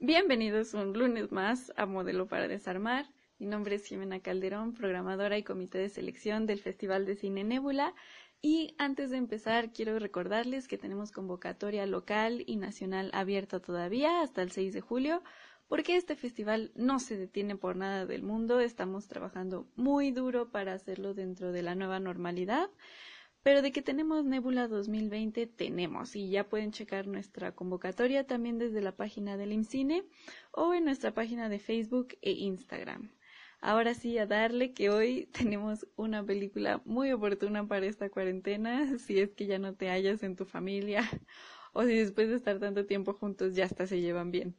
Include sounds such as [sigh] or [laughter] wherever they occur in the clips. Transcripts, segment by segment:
Bienvenidos un lunes más a Modelo para Desarmar. Mi nombre es Jimena Calderón, programadora y comité de selección del Festival de Cine Nébula. Y antes de empezar, quiero recordarles que tenemos convocatoria local y nacional abierta todavía hasta el 6 de julio, porque este festival no se detiene por nada del mundo. Estamos trabajando muy duro para hacerlo dentro de la nueva normalidad. Pero de que tenemos Nebula 2020, tenemos. Y ya pueden checar nuestra convocatoria también desde la página del IMCINE o en nuestra página de Facebook e Instagram. Ahora sí, a darle que hoy [laughs] tenemos una película muy oportuna para esta cuarentena, [laughs] si es que ya no te hallas en tu familia [laughs] o si después de estar tanto tiempo juntos ya hasta se llevan bien.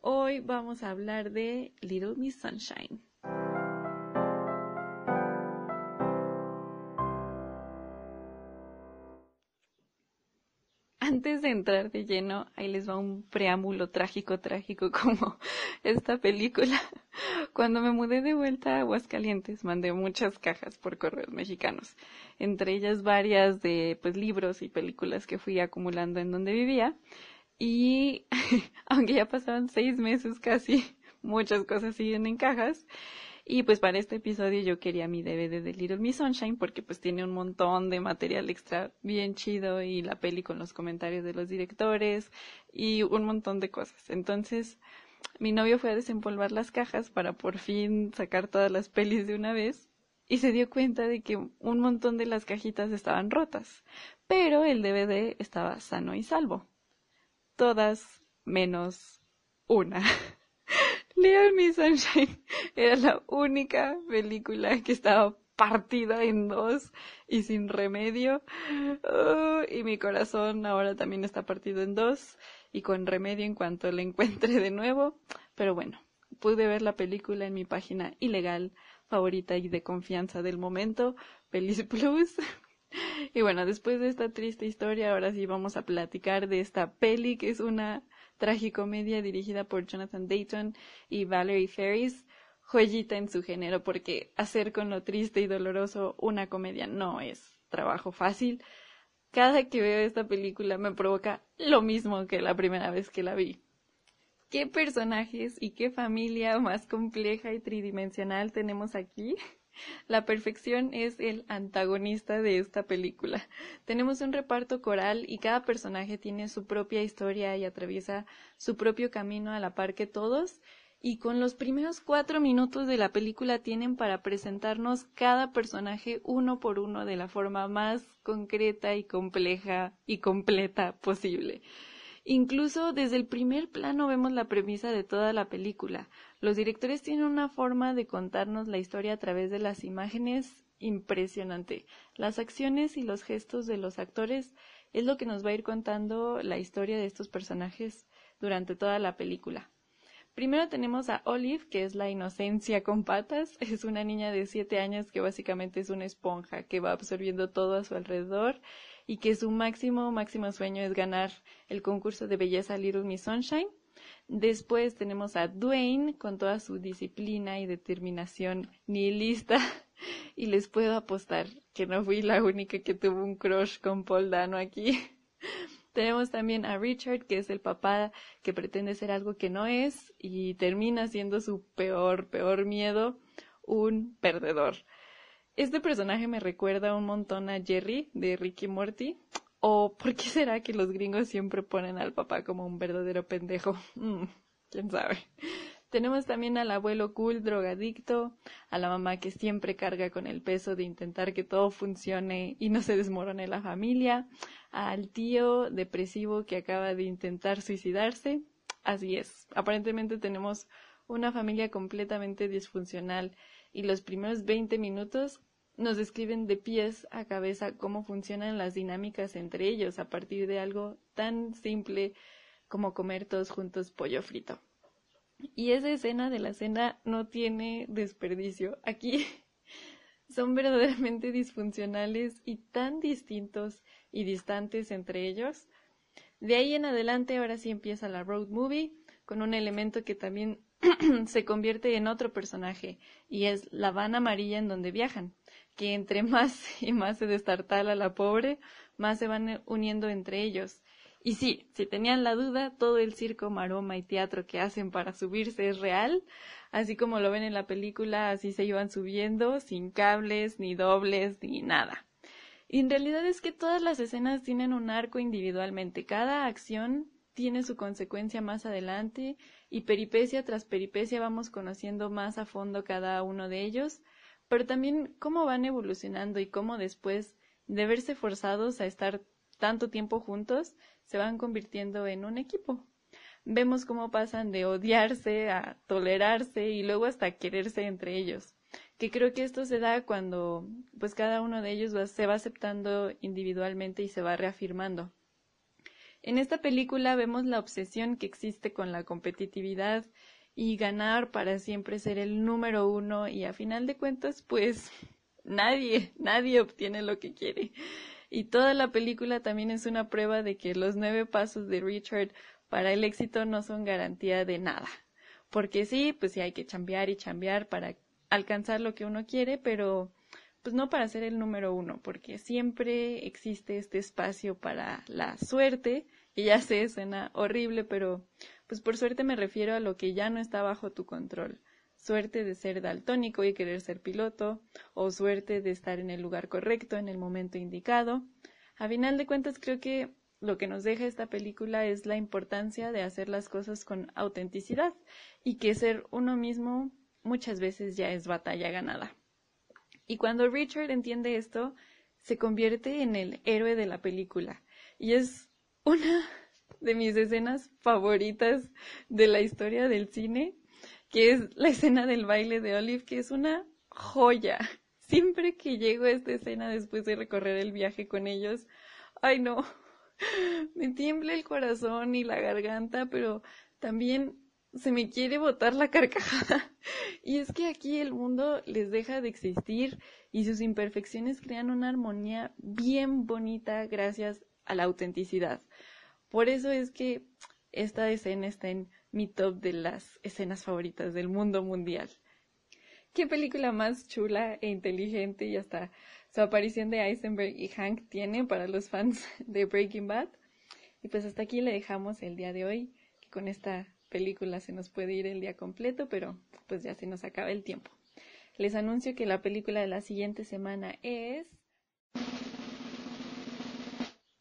Hoy vamos a hablar de Little Miss Sunshine. Antes de entrar de lleno, ahí les va un preámbulo trágico, trágico [laughs] como esta película. Cuando me mudé de vuelta a Aguascalientes, mandé muchas cajas por correos mexicanos, entre ellas varias de pues libros y películas que fui acumulando en donde vivía. Y [laughs] aunque ya pasaron seis meses casi, muchas cosas siguen en cajas. Y pues para este episodio yo quería mi DVD de Little Miss Sunshine porque pues tiene un montón de material extra bien chido y la peli con los comentarios de los directores y un montón de cosas. Entonces mi novio fue a desempolvar las cajas para por fin sacar todas las pelis de una vez y se dio cuenta de que un montón de las cajitas estaban rotas, pero el DVD estaba sano y salvo. Todas menos una. [laughs] Little Miss Sunshine [laughs] era la única película que estaba partida en dos y sin remedio. Oh, y mi corazón ahora también está partido en dos y con remedio en cuanto la encuentre de nuevo. Pero bueno, pude ver la película en mi página ilegal favorita y de confianza del momento, Pelis Plus. [laughs] Y bueno, después de esta triste historia, ahora sí vamos a platicar de esta peli que es una tragicomedia dirigida por Jonathan Dayton y Valerie Ferris, joyita en su género, porque hacer con lo triste y doloroso una comedia no es trabajo fácil. Cada que veo esta película me provoca lo mismo que la primera vez que la vi. ¿Qué personajes y qué familia más compleja y tridimensional tenemos aquí? La perfección es el antagonista de esta película. Tenemos un reparto coral y cada personaje tiene su propia historia y atraviesa su propio camino a la par que todos. Y con los primeros cuatro minutos de la película tienen para presentarnos cada personaje uno por uno de la forma más concreta y compleja y completa posible. Incluso desde el primer plano vemos la premisa de toda la película. Los directores tienen una forma de contarnos la historia a través de las imágenes impresionante. Las acciones y los gestos de los actores es lo que nos va a ir contando la historia de estos personajes durante toda la película. Primero tenemos a Olive, que es la inocencia con patas. [laughs] Es una niña de siete años que básicamente es una esponja que va absorbiendo todo a su alrededor y que su máximo, máximo sueño es ganar el concurso de belleza Little Miss Sunshine. Después tenemos a Dwayne con toda su disciplina y determinación nihilista [laughs] y les puedo apostar que no fui la única que tuvo un crush con Paul Dano aquí. [laughs] Tenemos también a Richard, que es el papá que pretende ser algo que no es y termina siendo su peor, peor miedo, un perdedor. Este personaje me recuerda un montón a Jerry de Ricky Morty. ¿O por qué será que los gringos siempre ponen al papá como un verdadero pendejo? [laughs] Mm, ¿Quién sabe? Tenemos también al abuelo cool drogadicto, a la mamá que siempre carga con el peso de intentar que todo funcione y no se desmorone la familia, al tío depresivo que acaba de intentar suicidarse. Así es, aparentemente tenemos una familia completamente disfuncional y los primeros 20 minutos nos describen de pies a cabeza cómo funcionan las dinámicas entre ellos a partir de algo tan simple como comer todos juntos pollo frito. Y esa escena de la cena no tiene desperdicio. Aquí [laughs] son verdaderamente disfuncionales y tan distintos y distantes entre ellos. De ahí en adelante ahora sí empieza la road movie con un elemento que también [clears throat] se convierte en otro personaje y es la van amarilla en donde viajan, que entre [laughs] más y más se destartala la pobre, más se van uniendo entre ellos. Y sí, si tenían la duda, todo el circo, maroma y teatro que hacen para subirse es real, así como lo ven en la película, así se iban subiendo, sin cables, ni dobles, ni nada. Y en realidad es que todas las escenas tienen un arco individualmente, cada acción tiene su consecuencia más adelante y peripecia tras peripecia vamos conociendo más a fondo cada uno de ellos, pero también cómo van evolucionando y cómo después de verse forzados a estar tanto tiempo juntos, se van convirtiendo en un equipo. Vemos cómo pasan de odiarse a tolerarse y luego hasta quererse entre ellos. Que creo que esto se da cuando pues cada uno de ellos se va aceptando individualmente y se va reafirmando. En esta película vemos la obsesión que existe con la competitividad y ganar para siempre ser el número uno y a final de cuentas pues [laughs] nadie, nadie obtiene lo que quiere. Y toda la película también es una prueba de que los nueve pasos de Richard para el éxito no son garantía de nada. Porque sí, pues sí hay que chambear y chambear para alcanzar lo que uno quiere, pero pues no para ser el número uno, porque siempre existe este espacio para la suerte, y ya sé, suena horrible, pero pues por suerte me refiero a lo que ya no está bajo tu control suerte de ser daltónico y querer ser piloto, o suerte de estar en el lugar correcto en el momento indicado. A final de cuentas creo que lo que nos deja esta película es la importancia de hacer las cosas con autenticidad y que ser uno mismo muchas veces ya es batalla ganada. Y cuando Richard entiende esto, se convierte en el héroe de la película. Y es una de mis escenas favoritas de la historia del cine que es la escena del baile de Olive, que es una joya. Siempre que llego a esta escena después de recorrer el viaje con ellos, ay no, [laughs] me tiembla el corazón y la garganta, pero también se me quiere botar la carcajada. Y es que aquí el mundo les deja de existir y sus imperfecciones crean una armonía bien bonita gracias a la autenticidad. Por eso es que esta escena está en mi top de las escenas favoritas del mundo mundial. Qué película más chula e inteligente y hasta su aparición de Eisenberg y Hank tiene para los fans de Breaking Bad. Y pues hasta aquí le dejamos el día de hoy, con esta película se nos puede ir el día completo, pero pues ya se nos acaba el tiempo. Les anuncio que la película de la siguiente semana es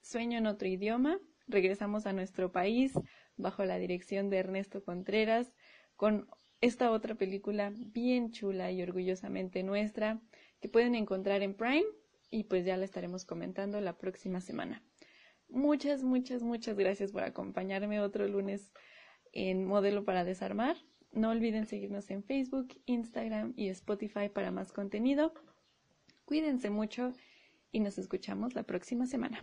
Sueño en otro idioma. Regresamos a nuestro país bajo la dirección de Ernesto Contreras, con esta otra película bien chula y orgullosamente nuestra, que pueden encontrar en Prime y pues ya la estaremos comentando la próxima semana. Muchas, muchas, muchas gracias por acompañarme otro lunes en Modelo para Desarmar. No olviden seguirnos en Facebook, Instagram y Spotify para más contenido. Cuídense mucho y nos escuchamos la próxima semana.